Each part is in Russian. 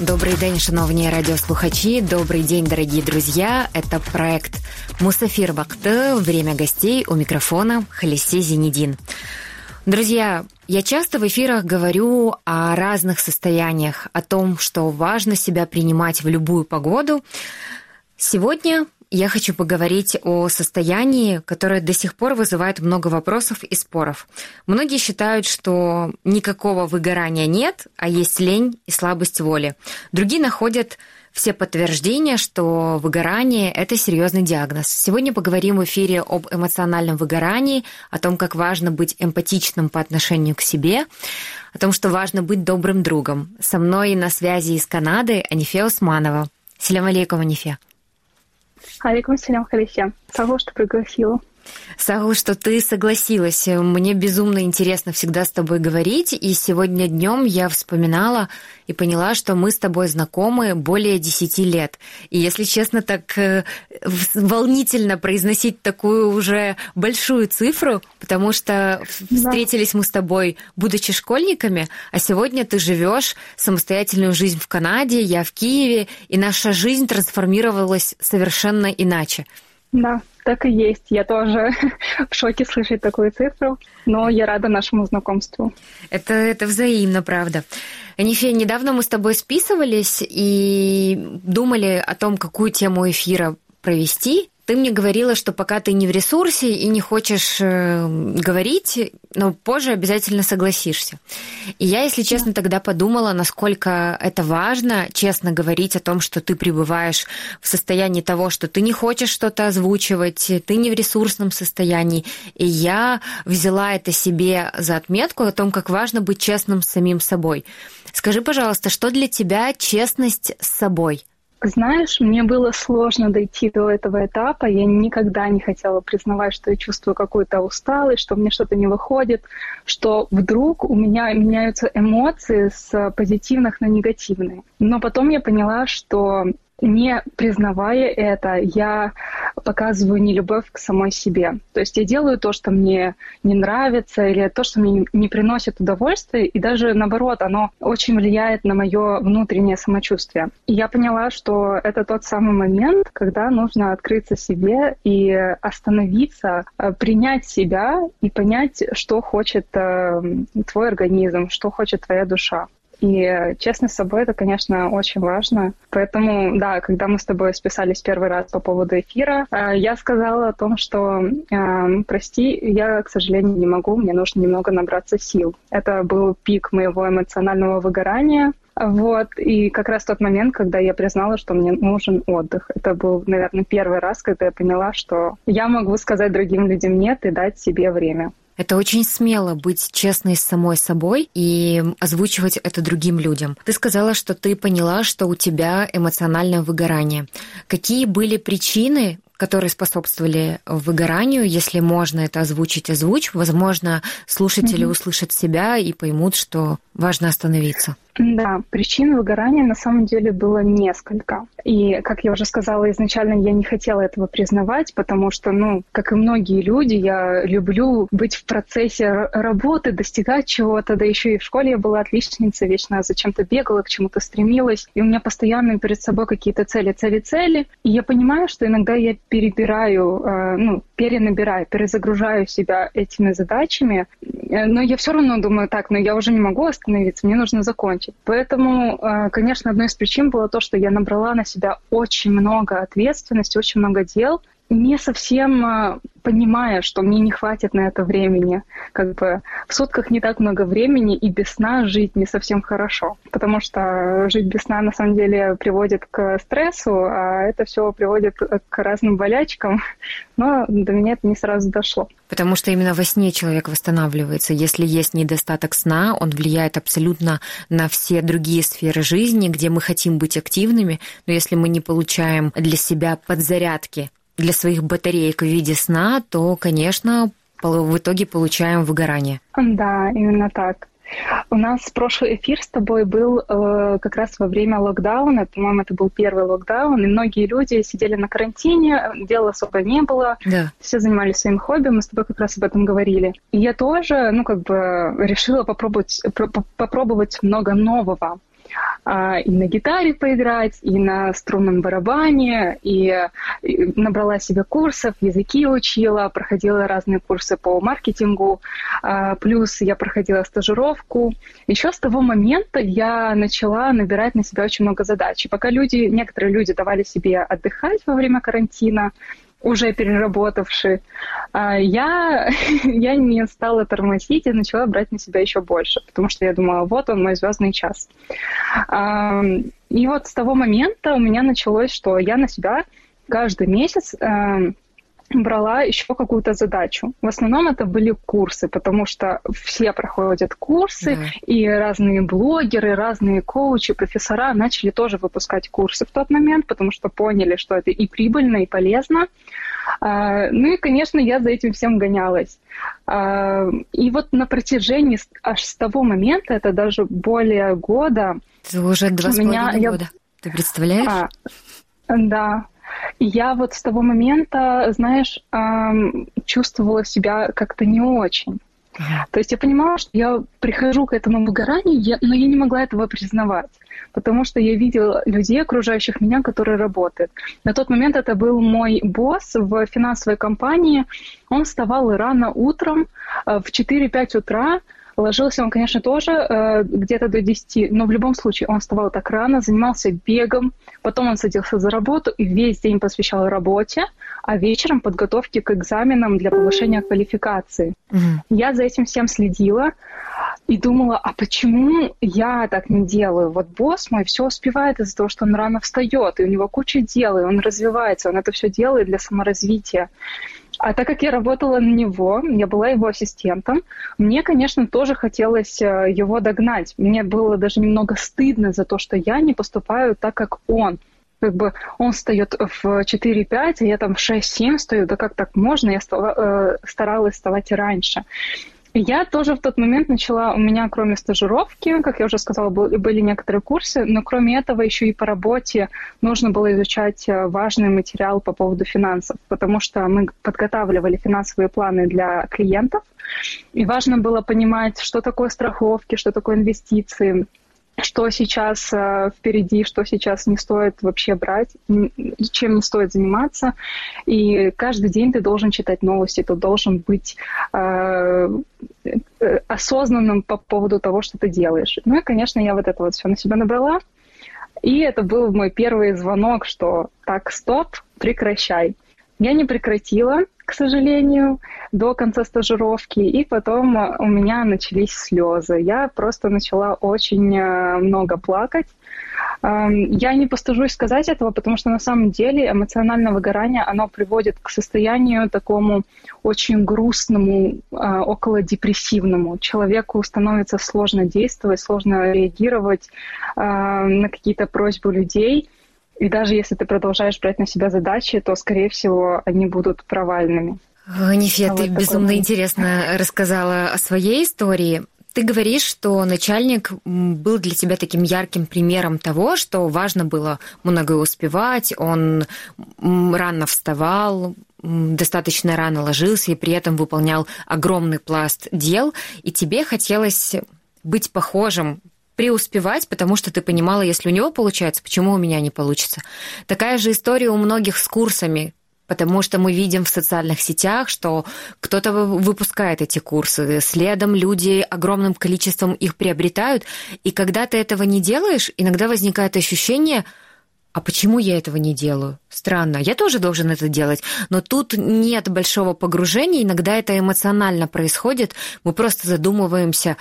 Добрий день, шановні радиослухачи. Добрый день, дорогие друзья. Это проект Мусафир Бакты. Время гостей у микрофона Халиси Зенедин. Друзья, я часто в эфирах говорю о разных состояниях, о том, что важно себя принимать в любую погоду. Сегодня я хочу поговорить о состоянии, которое до сих пор вызывает много вопросов и споров. Многие считают, что никакого выгорания нет, а есть лень и слабость воли. Другие находят все подтверждения, что выгорание – это серьезный диагноз. Сегодня поговорим в эфире об эмоциональном выгорании, о том, как важно быть эмпатичным по отношению к себе, о том, что важно быть добрым другом. Со мной на связи из Канады Анифе Усманова. Селям алейкум, Анифе. Алейкум селям, Халифе. Того, что пригласила. Сагу, что ты согласилась. Мне безумно интересно всегда с тобой говорить. И сегодня днем я вспоминала и поняла, что мы с тобой знакомы более десяти лет. И если честно, так э, волнительно произносить такую уже большую цифру, потому что встретились мы с тобой, будучи школьниками, а сегодня ты живешь самостоятельную жизнь в Канаде, я в Киеве, и наша жизнь трансформировалась совершенно иначе. Да, так и есть. Я тоже в шоке слышать такую цифру, но я рада нашему знакомству. Это, это взаимно, правда. Анифия, недавно мы с тобой списывались и думали о том, какую тему эфира провести. Ты мне говорила, что пока ты не в ресурсе и не хочешь э, говорить, но позже обязательно согласишься. И я, если честно, тогда подумала, насколько это важно честно говорить о том, что ты пребываешь в состоянии того, что ты не хочешь что-то озвучивать, ты не в ресурсном состоянии. И я взяла это себе за отметку о том, как важно быть честным с самим собой. Скажи, пожалуйста, что для тебя честность с собой? Знаешь, мне было сложно дойти до этого этапа. Я никогда не хотела признавать, что я чувствую какую-то усталость, что мне что-то не выходит, что вдруг у меня меняются эмоции с позитивных на негативные. Но потом я поняла, что не признавая это, я показываю нелюбовь к самой себе. То есть я делаю то, что мне не нравится, или то, что мне не приносит удовольствия, и даже наоборот, оно очень влияет на мое внутреннее самочувствие. И я поняла, что это тот самый момент, когда нужно открыться себе и остановиться, э, принять себя и понять, что хочет э, твой организм, что хочет твоя душа. И честность с собой это, конечно, очень важно. Поэтому, да, когда мы с тобой списались первый раз по поводу эфира, э, я сказала о том, что э, прости, я, к сожалению, не могу, мне нужно немного набраться сил. Это был пик моего эмоционального выгорания. Вот, и как раз тот момент, когда я признала, что мне нужен отдых. Это был, наверное, первый раз, когда я поняла, что я могу сказать другим людям нет и дать себе время. Это очень смело быть честной с самой собой и озвучивать это другим людям. Ты сказала, что ты поняла, что у тебя эмоциональное выгорание. Какие были причины, которые способствовали выгоранию, если можно это озвучить, озвучь. Возможно, слушатели mm-hmm. услышат себя и поймут, что важно остановиться. Да, причин выгорания на самом деле было несколько. И, как я уже сказала изначально, я не хотела этого признавать, потому что, ну, как и многие люди, я люблю быть в процессе работы, достигать чего-то, да еще и в школе я была отличницей, вечно зачем-то бегала, к чему-то стремилась, и у меня постоянно перед собой какие-то цели, цели, цели, и я понимаю, что иногда я перебираю, э, ну, перенабираю, перезагружаю себя этими задачами, но я все равно думаю, так, но я уже не могу остановиться, мне нужно закончить закончить. Поэтому, э, конечно, одной из причин было то, что я набрала на себя очень много ответственности, очень много дел, не совсем э, понимая, что мне не хватит на это времени. Как бы в сутках не так много времени, и без сна жить не совсем хорошо. Потому что жить без сна на самом деле приводит к стрессу, а это все приводит к разным болячкам. Но до меня это не сразу дошло. Потому что именно во сне человек восстанавливается. Если есть недостаток сна, он влияет абсолютно на все другие сферы жизни, где мы хотим быть активными. Но если мы не получаем для себя подзарядки для своих батареек в виде сна, то, конечно, в итоге получаем выгорание. Да, именно так. У нас прошлый эфир с тобой был э, как раз во время локдауна. По-моему, это был первый локдаун, и многие люди сидели на карантине, дела особо не было. Да. Все занимались своим хобби, мы с тобой как раз об этом говорили. И я тоже, ну, как бы решила попробовать, попробовать много нового. А, и на гитаре поиграть, и на струнном барабане, и набрала себе курсов, языки учила, проходила разные курсы по маркетингу, а, плюс я проходила стажировку. Еще с того момента я начала набирать на себя очень много задач. И пока люди, некоторые люди давали себе отдыхать во время карантина, уже переработавший, а, я, я не стала тормозить и начала брать на себя еще больше, потому что я думала, вот он, мой звездный час. И вот с того момента у меня началось, что я на себя каждый месяц брала еще какую-то задачу. В основном это были курсы, потому что все проходят курсы, да. и разные блогеры, разные коучи, профессора начали тоже выпускать курсы в тот момент, потому что поняли, что это и прибыльно, и полезно. А, ну и, конечно, я за этим всем гонялась. А, и вот на протяжении аж с того момента, это даже более года... Это уже два с половиной года. Ты представляешь? А, да, я вот с того момента, знаешь, чувствовала себя как-то не очень. То есть я понимала, что я прихожу к этому выгоранию, но я не могла этого признавать, потому что я видела людей, окружающих меня, которые работают. На тот момент это был мой босс в финансовой компании. Он вставал рано утром э, в 4-5 утра, Ложился он, конечно, тоже э, где-то до 10, но в любом случае он вставал так рано, занимался бегом, потом он садился за работу и весь день посвящал работе, а вечером подготовке к экзаменам для повышения квалификации. Угу. Я за этим всем следила и думала, а почему я так не делаю? Вот босс мой все успевает из-за того, что он рано встает, и у него куча дел, и он развивается, он это все делает для саморазвития. А так как я работала на него, я была его ассистентом, мне, конечно, тоже хотелось э, его догнать. Мне было даже немного стыдно за то, что я не поступаю так, как он. Как бы он встает в 4-5, а я там в 6-7 стою. Да как так можно? Я э, старалась вставать раньше. Я тоже в тот момент начала, у меня кроме стажировки, как я уже сказала, были некоторые курсы, но кроме этого еще и по работе нужно было изучать э, важный материал по поводу финансов, потому что мы подготавливали финансовые планы для клиентов, и важно было понимать, что такое страховки, что такое инвестиции, что сейчас э, впереди, что сейчас не стоит вообще брать, чем не стоит заниматься. И каждый день ты должен читать новости, ты должен быть э, э, осознанным по поводу того, что ты делаешь. Ну и, конечно, я вот это вот все на себя набрала. И это был мой первый звонок, что так, стоп, прекращай. Я не прекратила, к сожалению, до конца стажировки, и потом э, у меня начались слезы. Я просто начала очень э, много плакать. Эм, я не постыжусь сказать этого, потому что на самом деле эмоциональное выгорание, оно приводит к состоянию такому очень грустному, э, около депрессивному. Человеку становится сложно действовать, сложно реагировать на какие-то просьбы людей. И даже если ты продолжаешь брать на себя задачи, то, скорее всего, они будут провальными. Нифе, а ты вот безумно такой... интересно рассказала о своей истории. Ты говоришь, что начальник был для тебя таким ярким примером того, что важно было много успевать, он рано вставал, достаточно рано ложился и при этом выполнял огромный пласт дел, и тебе хотелось быть похожим преуспевать, потому что ты понимала, если у него получается, почему у меня не получится. Такая же история у многих с курсами, потому что мы видим в социальных сетях, что кто-то выпускает эти курсы, следом люди огромным количеством их приобретают, и когда ты этого не делаешь, иногда возникает ощущение, а почему я этого не делаю? Странно, я тоже должен это делать, но тут нет большого погружения, иногда это эмоционально происходит, мы просто задумываемся,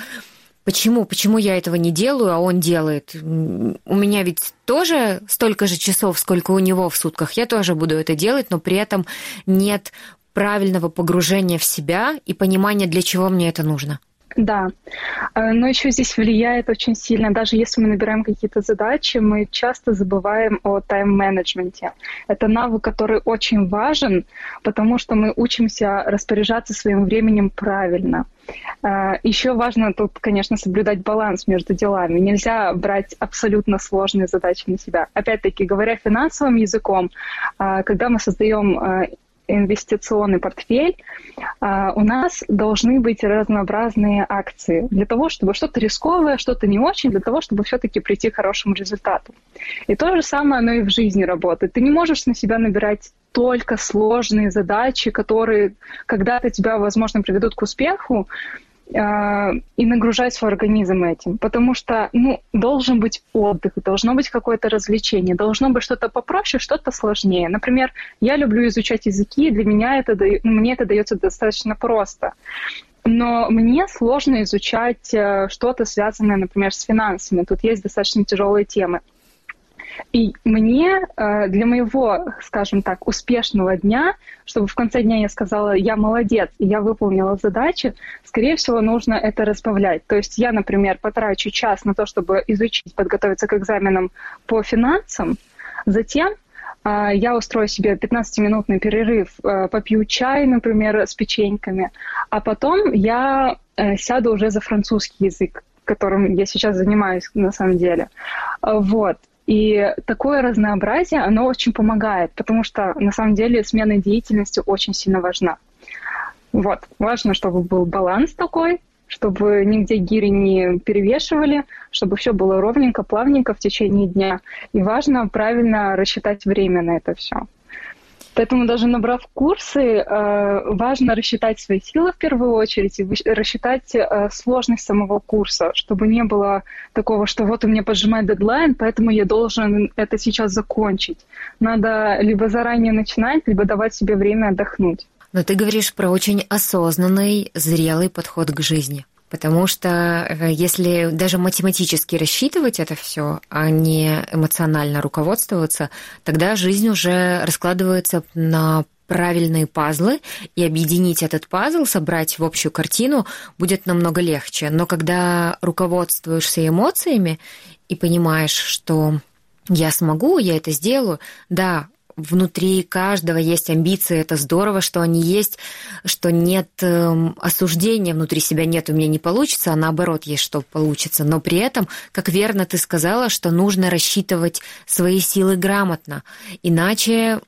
Почему? Почему я этого не делаю, а он делает? У меня ведь тоже столько же часов, сколько у него в сутках. Я тоже буду это делать, но при этом нет правильного погружения в себя и понимания, для чего мне это нужно. Да, э, но еще здесь влияет очень сильно, даже если мы набираем какие-то задачи, мы часто забываем о тайм-менеджменте. Это навык, который очень важен, потому что мы учимся распоряжаться своим временем правильно. Э, еще важно тут, конечно, соблюдать баланс между делами. Нельзя брать абсолютно сложные задачи на себя. Опять-таки, говоря финансовым языком, э, когда мы создаем инвестиционный портфель, а, у нас должны быть разнообразные акции для того, чтобы что-то рисковое, что-то не очень, для того, чтобы все-таки прийти к хорошему результату. И то же самое оно и в жизни работает. Ты не можешь на себя набирать только сложные задачи, которые когда-то тебя, возможно, приведут к успеху, а, и нагружать свой организм этим, потому что ну, должен быть отдых, должно быть какое-то развлечение, должно быть что-то попроще, что-то сложнее. Например, я люблю изучать языки, для меня это, мне это дается достаточно просто. Но мне сложно изучать э, что-то связанное, например, с финансами. Тут есть достаточно тяжелые темы. И мне э, для моего, скажем так, успешного дня, чтобы в конце дня я сказала, я молодец, я выполнила задачу, скорее всего, нужно это разбавлять. То есть я, например, потрачу час на то, чтобы изучить, подготовиться к экзаменам по финансам, затем э, я устрою себе 15-минутный перерыв, э, попью чай, например, с печеньками, а потом я сяду уже за французский язык, которым я сейчас занимаюсь на самом деле. Вот. И такое разнообразие, оно очень помогает, потому что на самом деле смена деятельности очень сильно важна. Вот, важно, чтобы был баланс такой, чтобы нигде гири не перевешивали, чтобы все было ровненько, плавненько в течение дня. И важно правильно рассчитать время на это все. Поэтому даже набрав курсы, э, важно рассчитать свои силы в первую очередь и рассчитать э, сложность самого курса, чтобы не было такого, что вот у меня поджимает дедлайн, поэтому я должен это сейчас закончить. Надо либо заранее начинать, либо давать себе время отдохнуть. Но ты говоришь про очень осознанный, зрелый подход к жизни. Потому что э, если даже математически рассчитывать это все, а не эмоционально руководствоваться, тогда жизнь уже раскладывается на правильные пазлы, и объединить этот пазл, собрать в общую картину будет намного легче. Но когда руководствуешься эмоциями и понимаешь, что я смогу, я это сделаю, да, внутри каждого есть амбиции, это здорово, что они есть, что нет эм, осуждения внутри себя, нет, у меня не получится, а наоборот есть, что получится. Но при этом, как верно ты сказала, что нужно рассчитывать свои силы грамотно, иначе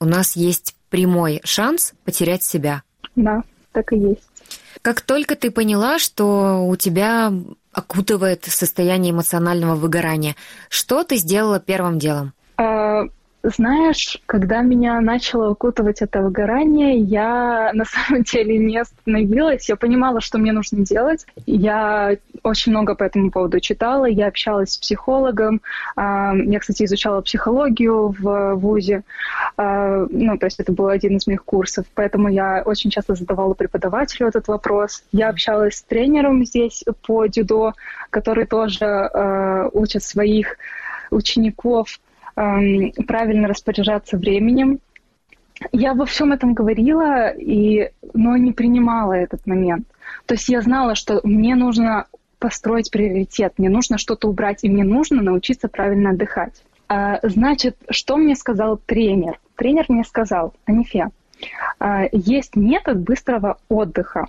у нас есть прямой шанс потерять себя. Да, так и есть. Как только ты поняла, что у тебя окутывает состояние эмоционального выгорания, что ты сделала первым делом? Знаешь, когда меня начало укутывать это выгорание, я на самом деле не остановилась. Я понимала, что мне нужно делать. Я очень много по этому поводу читала. Я общалась с психологом. А, я, кстати, изучала психологию в ВУЗе. А, ну, то есть это был один из моих курсов. Поэтому я очень часто задавала преподавателю этот вопрос. Я общалась с тренером здесь по дюдо, который тоже а, учит своих учеников правильно распоряжаться временем. Я во всем этом говорила, и, но не принимала этот момент. То есть я знала, что мне нужно построить приоритет, мне нужно что-то убрать, и мне нужно научиться правильно отдыхать. А, значит, что мне сказал тренер? Тренер мне сказал, Анифе, а, есть метод быстрого отдыха.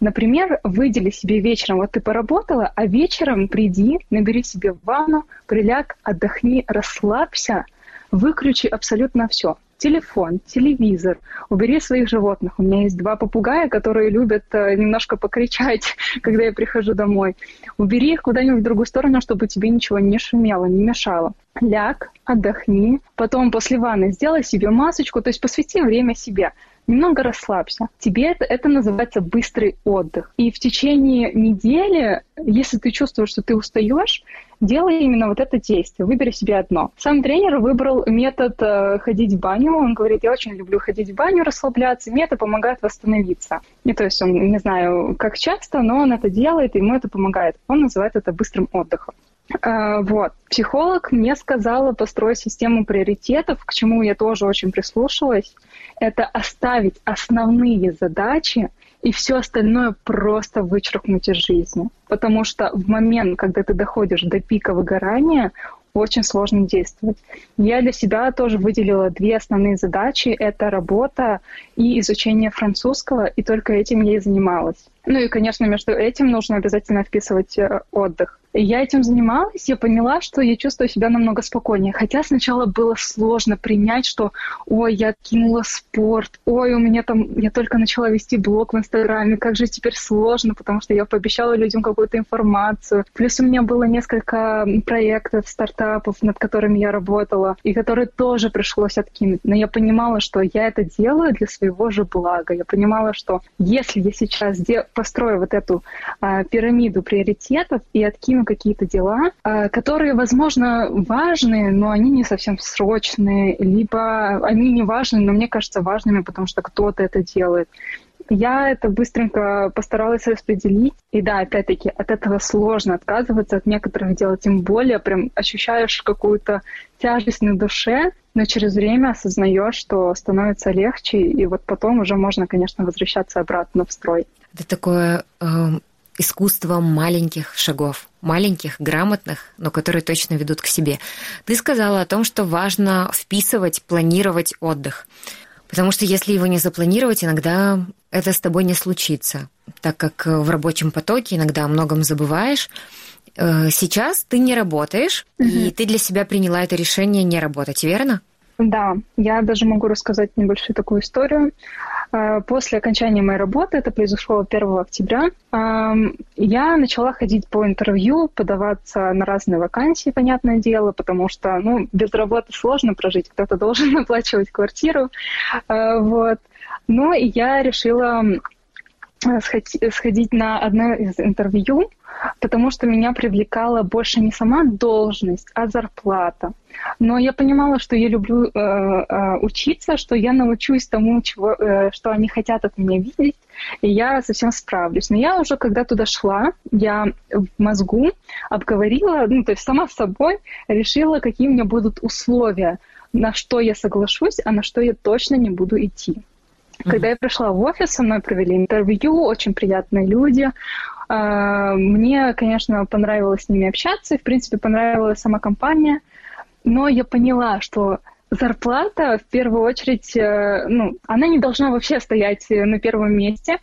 Например, выдели себе вечером, вот ты поработала, а вечером приди, набери себе ванну, приляг, отдохни, расслабься, выключи абсолютно все. Телефон, телевизор, убери своих животных. У меня есть два попугая, которые любят э, немножко покричать, когда я прихожу домой. Убери их куда-нибудь в другую сторону, чтобы тебе ничего не шумело, не мешало. Ляг, отдохни. Потом после ванны сделай себе масочку, то есть посвяти время себе немного расслабься. Тебе это, это называется быстрый отдых. И в течение недели, если ты чувствуешь, что ты устаешь, делай именно вот это действие, выбери себе одно. Сам тренер выбрал метод э, ходить в баню. Он говорит, я очень люблю ходить в баню, расслабляться, мне это помогает восстановиться. И то есть он, не знаю, как часто, но он это делает, и ему это помогает. Он называет это быстрым отдыхом. Uh, вот. Психолог мне сказала построить систему приоритетов, к чему я тоже очень прислушалась. Это оставить основные задачи и все остальное просто вычеркнуть из жизни. Потому что в момент, когда ты доходишь до пика выгорания, очень сложно действовать. Я для себя тоже выделила две основные задачи. Это работа и изучение французского, и только этим я и занималась. Ну и, конечно, между этим нужно обязательно вписывать э, отдых. Я этим занималась, я поняла, что я чувствую себя намного спокойнее. Хотя сначала было сложно принять, что ой, я кинула спорт, ой, у меня там, я только начала вести блог в Инстаграме, как же теперь сложно, потому что я пообещала людям какую-то информацию. Плюс у меня было несколько проектов, стартапов, над которыми я работала, и которые тоже пришлось откинуть. Но я понимала, что я это делаю для своего же блага. Я понимала, что если я сейчас построю вот эту а, пирамиду приоритетов и откину какие-то дела, а, которые, возможно, важные, но они не совсем срочные, либо они не важны, но мне кажется важными, потому что кто-то это делает. Я это быстренько постаралась распределить. И да, опять-таки, от этого сложно отказываться, от некоторых дел тем более. Прям ощущаешь какую-то тяжесть на душе, но через время осознаешь, что становится легче, и вот потом уже можно, конечно, возвращаться обратно в строй. Это такое э, искусство маленьких шагов, маленьких, грамотных, но которые точно ведут к себе. Ты сказала о том, что важно вписывать, планировать отдых. Потому что если его не запланировать, иногда это с тобой не случится, так как в рабочем потоке иногда о многом забываешь. Э, сейчас ты не работаешь, угу. и ты для себя приняла это решение не работать, верно? Да, я даже могу рассказать небольшую такую историю. Э, после окончания моей работы, это произошло 1 октября, я начала ходить по интервью, подаваться на разные вакансии, понятное дело, потому что ну, без работы сложно прожить, кто-то должен оплачивать квартиру. Э, вот. Но я решила сходить на одно из интервью, потому что меня привлекала больше не сама должность, а зарплата. Но я понимала, что я люблю э, э, учиться, что я научусь тому, чего, э, что они хотят от меня видеть, и я совсем справлюсь. Но я уже, когда туда шла, я в мозгу обговорила, ну, то есть сама с собой решила, какие у меня будут условия, на что я соглашусь, а на что я точно не буду идти. Когда я пришла в офис, со мной провели интервью, очень приятные люди. А, мне, конечно, понравилось с ними общаться, и, в принципе, понравилась сама компания, но я поняла, что зарплата в первую очередь, э, ну, она не должна вообще стоять на первом месте,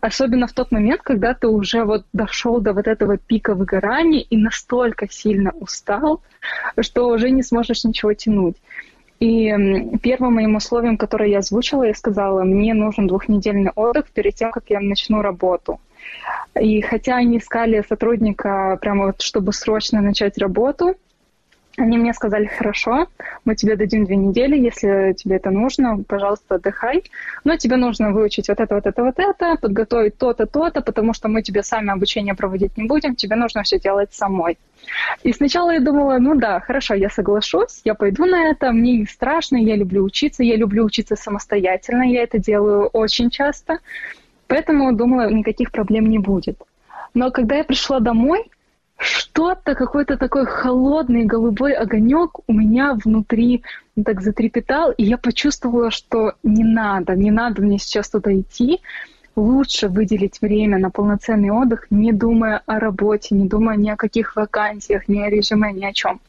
особенно в тот момент, когда ты уже вот дошел до вот этого пика выгорания и настолько сильно устал, что уже не сможешь ничего тянуть. И первым моим условием, которое я озвучила, я сказала, мне нужен двухнедельный отдых перед тем, как я начну работу. И хотя они искали сотрудника прямо вот, чтобы срочно начать работу, они мне сказали, хорошо, мы тебе дадим две недели, если тебе это нужно, пожалуйста, отдыхай. Но тебе нужно выучить вот это, вот это, вот это, подготовить то-то, то-то, потому что мы тебе сами обучение проводить не будем, тебе нужно все делать самой. И сначала я думала, ну да, хорошо, я соглашусь, я пойду на это, мне не страшно, я люблю учиться, я люблю учиться самостоятельно, я это делаю очень часто, поэтому думала, никаких проблем не будет. Но когда я пришла домой, что-то, какой-то такой холодный голубой огонек у меня внутри так затрепетал, и я почувствовала, что не надо, не надо мне сейчас туда идти, лучше выделить время на полноценный отдых, не думая о работе, не думая ни о каких вакансиях, ни о резюме, ни о чем.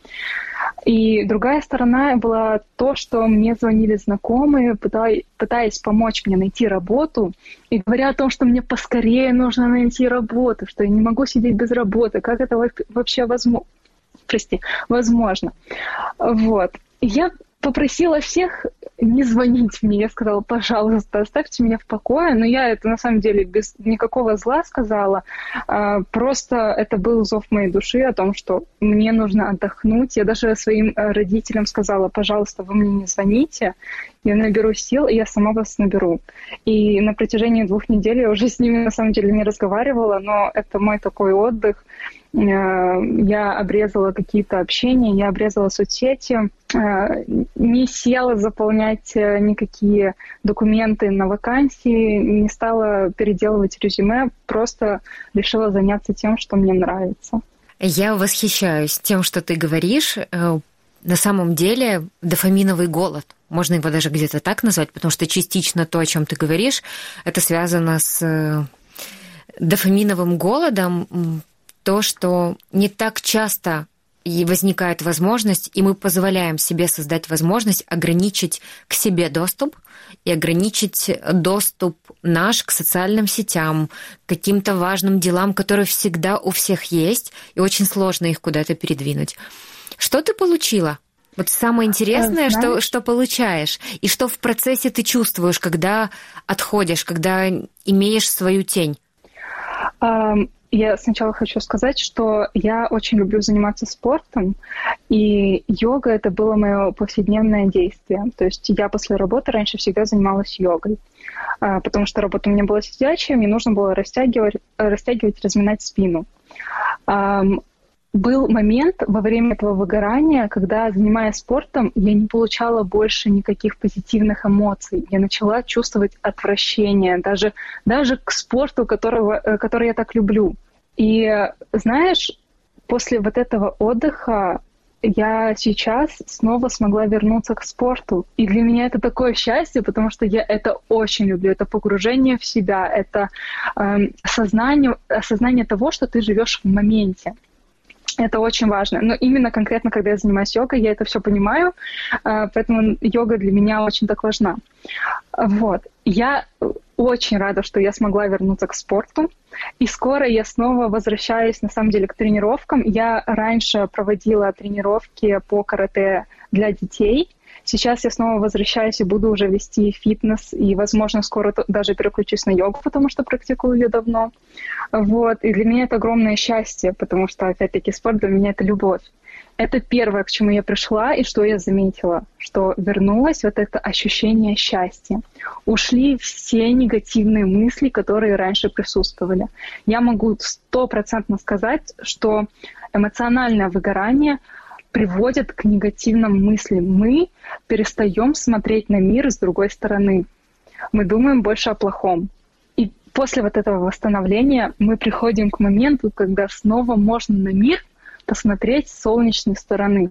И другая сторона была то, что мне звонили знакомые, пытаясь помочь мне найти работу, и говоря о том, что мне поскорее нужно найти работу, что я не могу сидеть без работы, как это вообще возможно. Прости, возможно. Вот. я попросила всех не звонить мне. Я сказала, пожалуйста, оставьте меня в покое. Но я это на самом деле без никакого зла сказала. А, просто это был зов моей души о том, что мне нужно отдохнуть. Я даже своим э, родителям сказала, пожалуйста, вы мне не звоните. Я наберу сил, и я сама вас наберу. И на протяжении двух недель я уже с ними на самом деле не разговаривала, но это мой такой отдых. Э, я обрезала какие-то общения, я обрезала соцсети, э, не села заполнять э, никакие документы на вакансии, не стала переделывать резюме, просто решила заняться тем, что мне нравится. Я восхищаюсь тем, что ты говоришь, на самом деле дофаминовый голод. Можно его даже где-то так назвать, потому что частично то, о чем ты говоришь, это связано с дофаминовым голодом, то, что не так часто и возникает возможность, и мы позволяем себе создать возможность ограничить к себе доступ и ограничить доступ наш к социальным сетям, к каким-то важным делам, которые всегда у всех есть, и очень сложно их куда-то передвинуть. Что ты получила? Вот самое интересное, Знаешь, что, что получаешь, и что в процессе ты чувствуешь, когда отходишь, когда имеешь свою тень. Я сначала хочу сказать, что я очень люблю заниматься спортом, и йога это было мое повседневное действие. То есть я после работы раньше всегда занималась йогой, а, потому что работа у меня была сидячая, мне нужно было растягивать, растягивать разминать спину. Был момент во время этого выгорания, когда, занимаясь спортом, я не получала больше никаких позитивных эмоций. Я начала чувствовать отвращение даже, даже к спорту, которого, э, который я так люблю. И знаешь, после вот этого отдыха я сейчас снова смогла вернуться к спорту. И для меня это такое счастье, потому что я это очень люблю. Это погружение в себя, это э, осознание, осознание того, что ты живешь в моменте. Это очень важно. Но именно конкретно, когда я занимаюсь йогой, я это все понимаю, а, поэтому йога для меня очень так важна. Вот. Я очень рада, что я смогла вернуться к спорту. И скоро я снова возвращаюсь, на самом деле, к тренировкам. Я раньше проводила тренировки по карате для детей. Сейчас я снова возвращаюсь и буду уже вести фитнес, и, возможно, скоро даже переключусь на йогу, потому что практикую ее давно. Вот. И для меня это огромное счастье, потому что, опять-таки, спорт для меня — это любовь. Это первое, к чему я пришла, и что я заметила, что вернулось вот это ощущение счастья. Ушли все негативные мысли, которые раньше присутствовали. Я могу стопроцентно сказать, что эмоциональное выгорание — приводит к негативным мыслям. Мы перестаем смотреть на мир с другой стороны. Мы думаем больше о плохом. И после вот этого восстановления мы приходим к моменту, когда снова можно на мир посмотреть с солнечной стороны.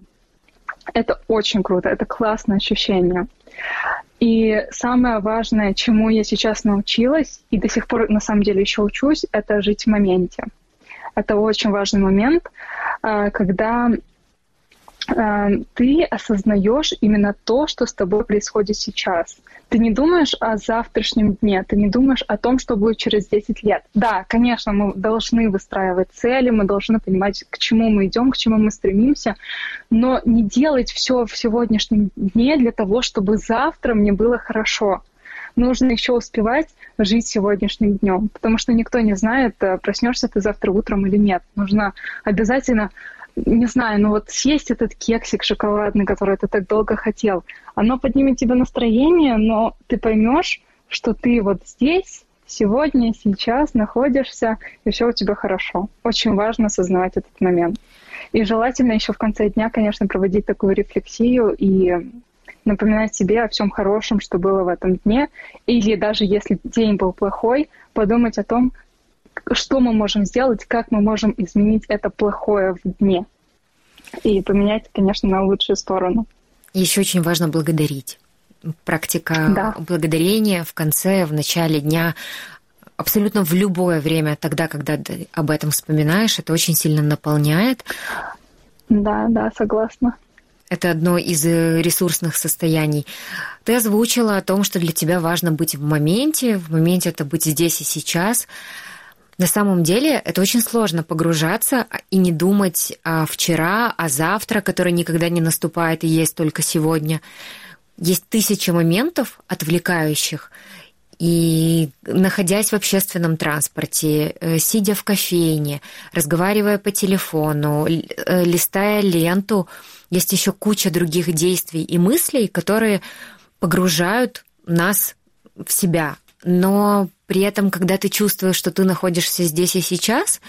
Это очень круто, это классное ощущение. И самое важное, чему я сейчас научилась, и до сих пор на самом деле еще учусь, это жить в моменте. Это очень важный момент, а, когда ты осознаешь именно то, что с тобой происходит сейчас. Ты не думаешь о завтрашнем дне, ты не думаешь о том, что будет через 10 лет. Да, конечно, мы должны выстраивать цели, мы должны понимать, к чему мы идем, к чему мы стремимся, но не делать все в сегодняшнем дне для того, чтобы завтра мне было хорошо. Нужно еще успевать жить сегодняшним днем, потому что никто не знает, э, проснешься ты завтра утром или нет. Нужно обязательно не знаю, ну вот съесть этот кексик шоколадный, который ты так долго хотел, оно поднимет тебе настроение, но ты поймешь, что ты вот здесь, сегодня, сейчас находишься, и все у тебя хорошо. Очень важно осознавать этот момент. И желательно еще в конце дня, конечно, проводить такую рефлексию и напоминать себе о всем хорошем, что было в этом дне. Или даже если день был плохой, подумать о том, что мы можем сделать, как мы можем изменить это плохое в дне и поменять, конечно, на лучшую сторону. Еще очень важно благодарить. Практика да. благодарения в конце, в начале дня, абсолютно в любое время, тогда, когда ты об этом вспоминаешь, это очень сильно наполняет. Да, да, согласна. Это одно из э, ресурсных состояний. Ты озвучила о том, что для тебя важно быть в моменте, в моменте это быть здесь и сейчас. На самом деле это очень сложно погружаться и не думать о вчера, о завтра, который никогда не наступает и есть только сегодня. Есть тысячи моментов отвлекающих, и находясь в общественном транспорте, э, сидя в кофейне, разговаривая по телефону, э, листая ленту, есть еще куча других действий и мыслей, которые погружают нас в себя. Но при этом, когда ты чувствуешь, что ты находишься здесь и сейчас,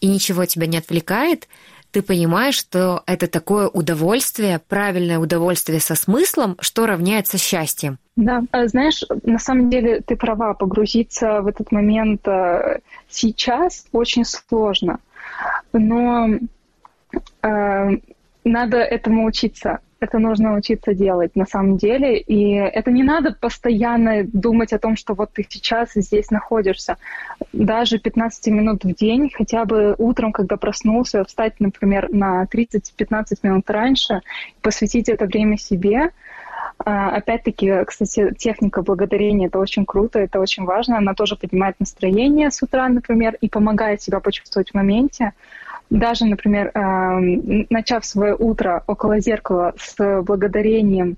и ничего тебя не отвлекает, ты понимаешь, что это такое удовольствие, правильное удовольствие со смыслом, что равняется счастьем. Да, а знаешь, на самом деле ты права, погрузиться в этот момент э, сейчас очень сложно. Но э, надо этому учиться. Это нужно учиться делать на самом деле. И это не надо постоянно думать о том, что вот ты сейчас здесь находишься. Даже 15 минут в день, хотя бы утром, когда проснулся, встать, например, на 30-15 минут раньше, посвятить это время себе, а, Опять-таки, кстати, техника благодарения — это очень круто, это очень важно. Она тоже поднимает настроение с утра, например, и помогает себя почувствовать в моменте даже, например, эм, начав свое утро около зеркала с благодарением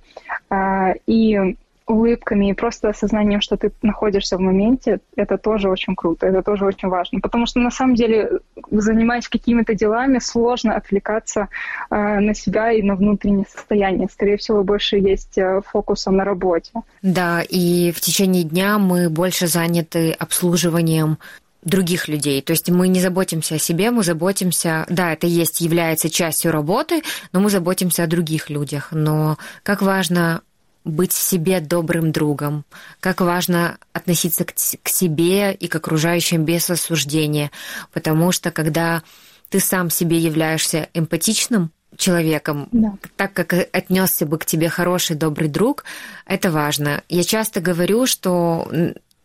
э, и улыбками и просто осознанием, что ты находишься в моменте, это тоже очень круто, это тоже очень важно. Потому что на самом деле, занимаясь какими-то делами, сложно отвлекаться э, на себя и на внутреннее состояние. Скорее всего, больше есть э, фокуса на работе. Да, и в течение дня мы больше заняты обслуживанием других людей. То есть мы не заботимся о себе, мы заботимся, да, это есть, является частью работы, но мы заботимся о других людях. Но как важно быть себе добрым другом, как важно относиться к, к себе и к окружающим без осуждения, потому что когда ты сам себе являешься эмпатичным человеком, да. так как отнесся бы к тебе хороший добрый друг, это важно. Я часто говорю, что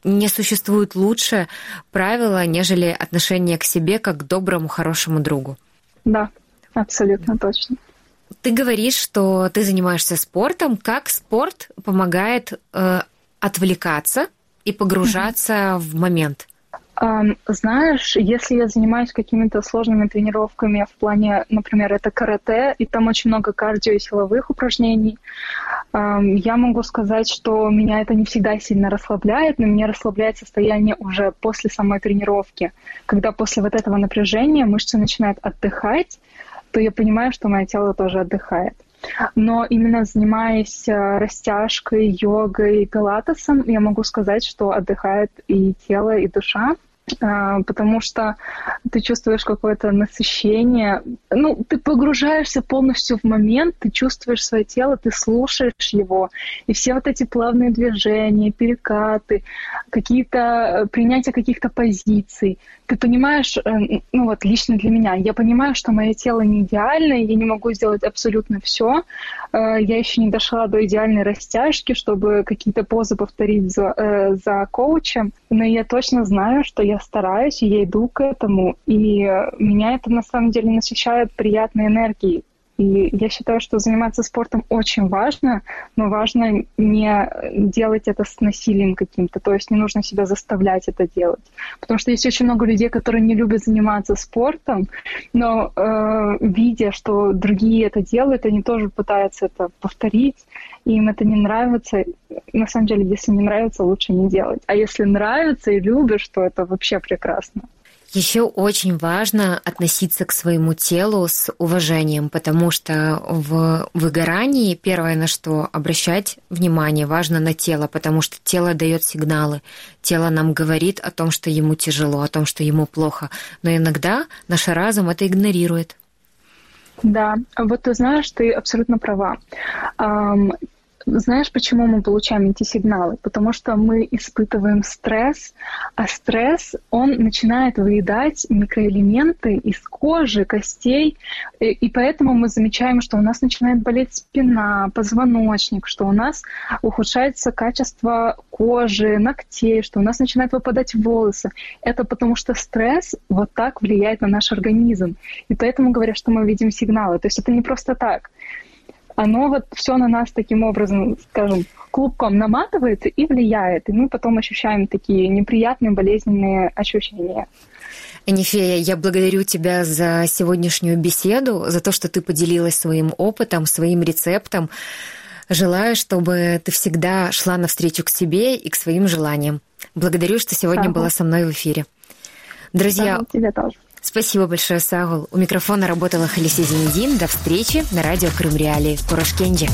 не существует лучше правила, нежели отношение к себе как к доброму, хорошему другу. Да, абсолютно точно. Ты говоришь, что ты занимаешься спортом. Как спорт помогает э, отвлекаться и погружаться mm-hmm. в момент? Знаешь, если я занимаюсь какими-то сложными тренировками в плане, например, это карате, и там очень много кардио и силовых упражнений, я могу сказать, что меня это не всегда сильно расслабляет, но меня расслабляет состояние уже после самой тренировки. Когда после вот этого напряжения мышцы начинают отдыхать, то я понимаю, что мое тело тоже отдыхает. Но именно занимаясь э, растяжкой, йогой, пилатесом, я могу сказать, что отдыхает и тело, и душа. А, потому что ты чувствуешь какое-то насыщение. Ну, ты погружаешься полностью в момент, ты чувствуешь свое тело, ты слушаешь его. И все вот эти плавные движения, перекаты, какие-то э, принятия каких-то позиций. Ты понимаешь, э, ну вот лично для меня, я понимаю, что мое тело не идеальное, я не могу сделать абсолютно все. Э, я еще не дошла до идеальной растяжки, чтобы какие-то позы повторить за, за коучем. Но я точно знаю, что я стараюсь, и я иду к этому, и меня это на самом деле насыщает приятной энергией. И я считаю, что заниматься спортом очень важно, но важно не делать это с насилием каким-то, то есть не нужно себя заставлять это делать. Потому что есть очень много людей, которые не любят заниматься спортом, но э, видя, что другие это делают, они тоже пытаются это повторить, и им это не нравится. На самом деле, если не нравится, лучше не делать. А если нравится и любишь, то это вообще прекрасно. Еще очень важно относиться к своему телу с уважением, потому что в выгорании первое, на что обращать внимание, важно на тело, потому что тело дает сигналы. Тело нам говорит о том, что ему тяжело, о том, что ему плохо. Но иногда наш разум это игнорирует. Да, вот ты знаешь, ты абсолютно права. Знаешь, почему мы получаем эти сигналы? Потому что мы испытываем стресс, а стресс, он начинает выедать микроэлементы из кожи, костей, и поэтому мы замечаем, что у нас начинает болеть спина, позвоночник, что у нас ухудшается качество кожи, ногтей, что у нас начинают выпадать волосы. Это потому что стресс вот так влияет на наш организм. И поэтому говорят, что мы видим сигналы. То есть это не просто так оно вот все на нас таким образом, скажем, клубком наматывается и влияет. И мы потом ощущаем такие неприятные, болезненные ощущения. Анифея, я благодарю тебя за сегодняшнюю беседу, за то, что ты поделилась своим опытом, своим рецептом. Желаю, чтобы ты всегда шла навстречу к себе и к своим желаниям. Благодарю, что сегодня ага. была со мной в эфире. Друзья, ага, тебя тоже. Спасибо большое, Сагул. У микрофона работала Халиси Зенедин. До встречи на радио Крым Реалии. Курашкенджи.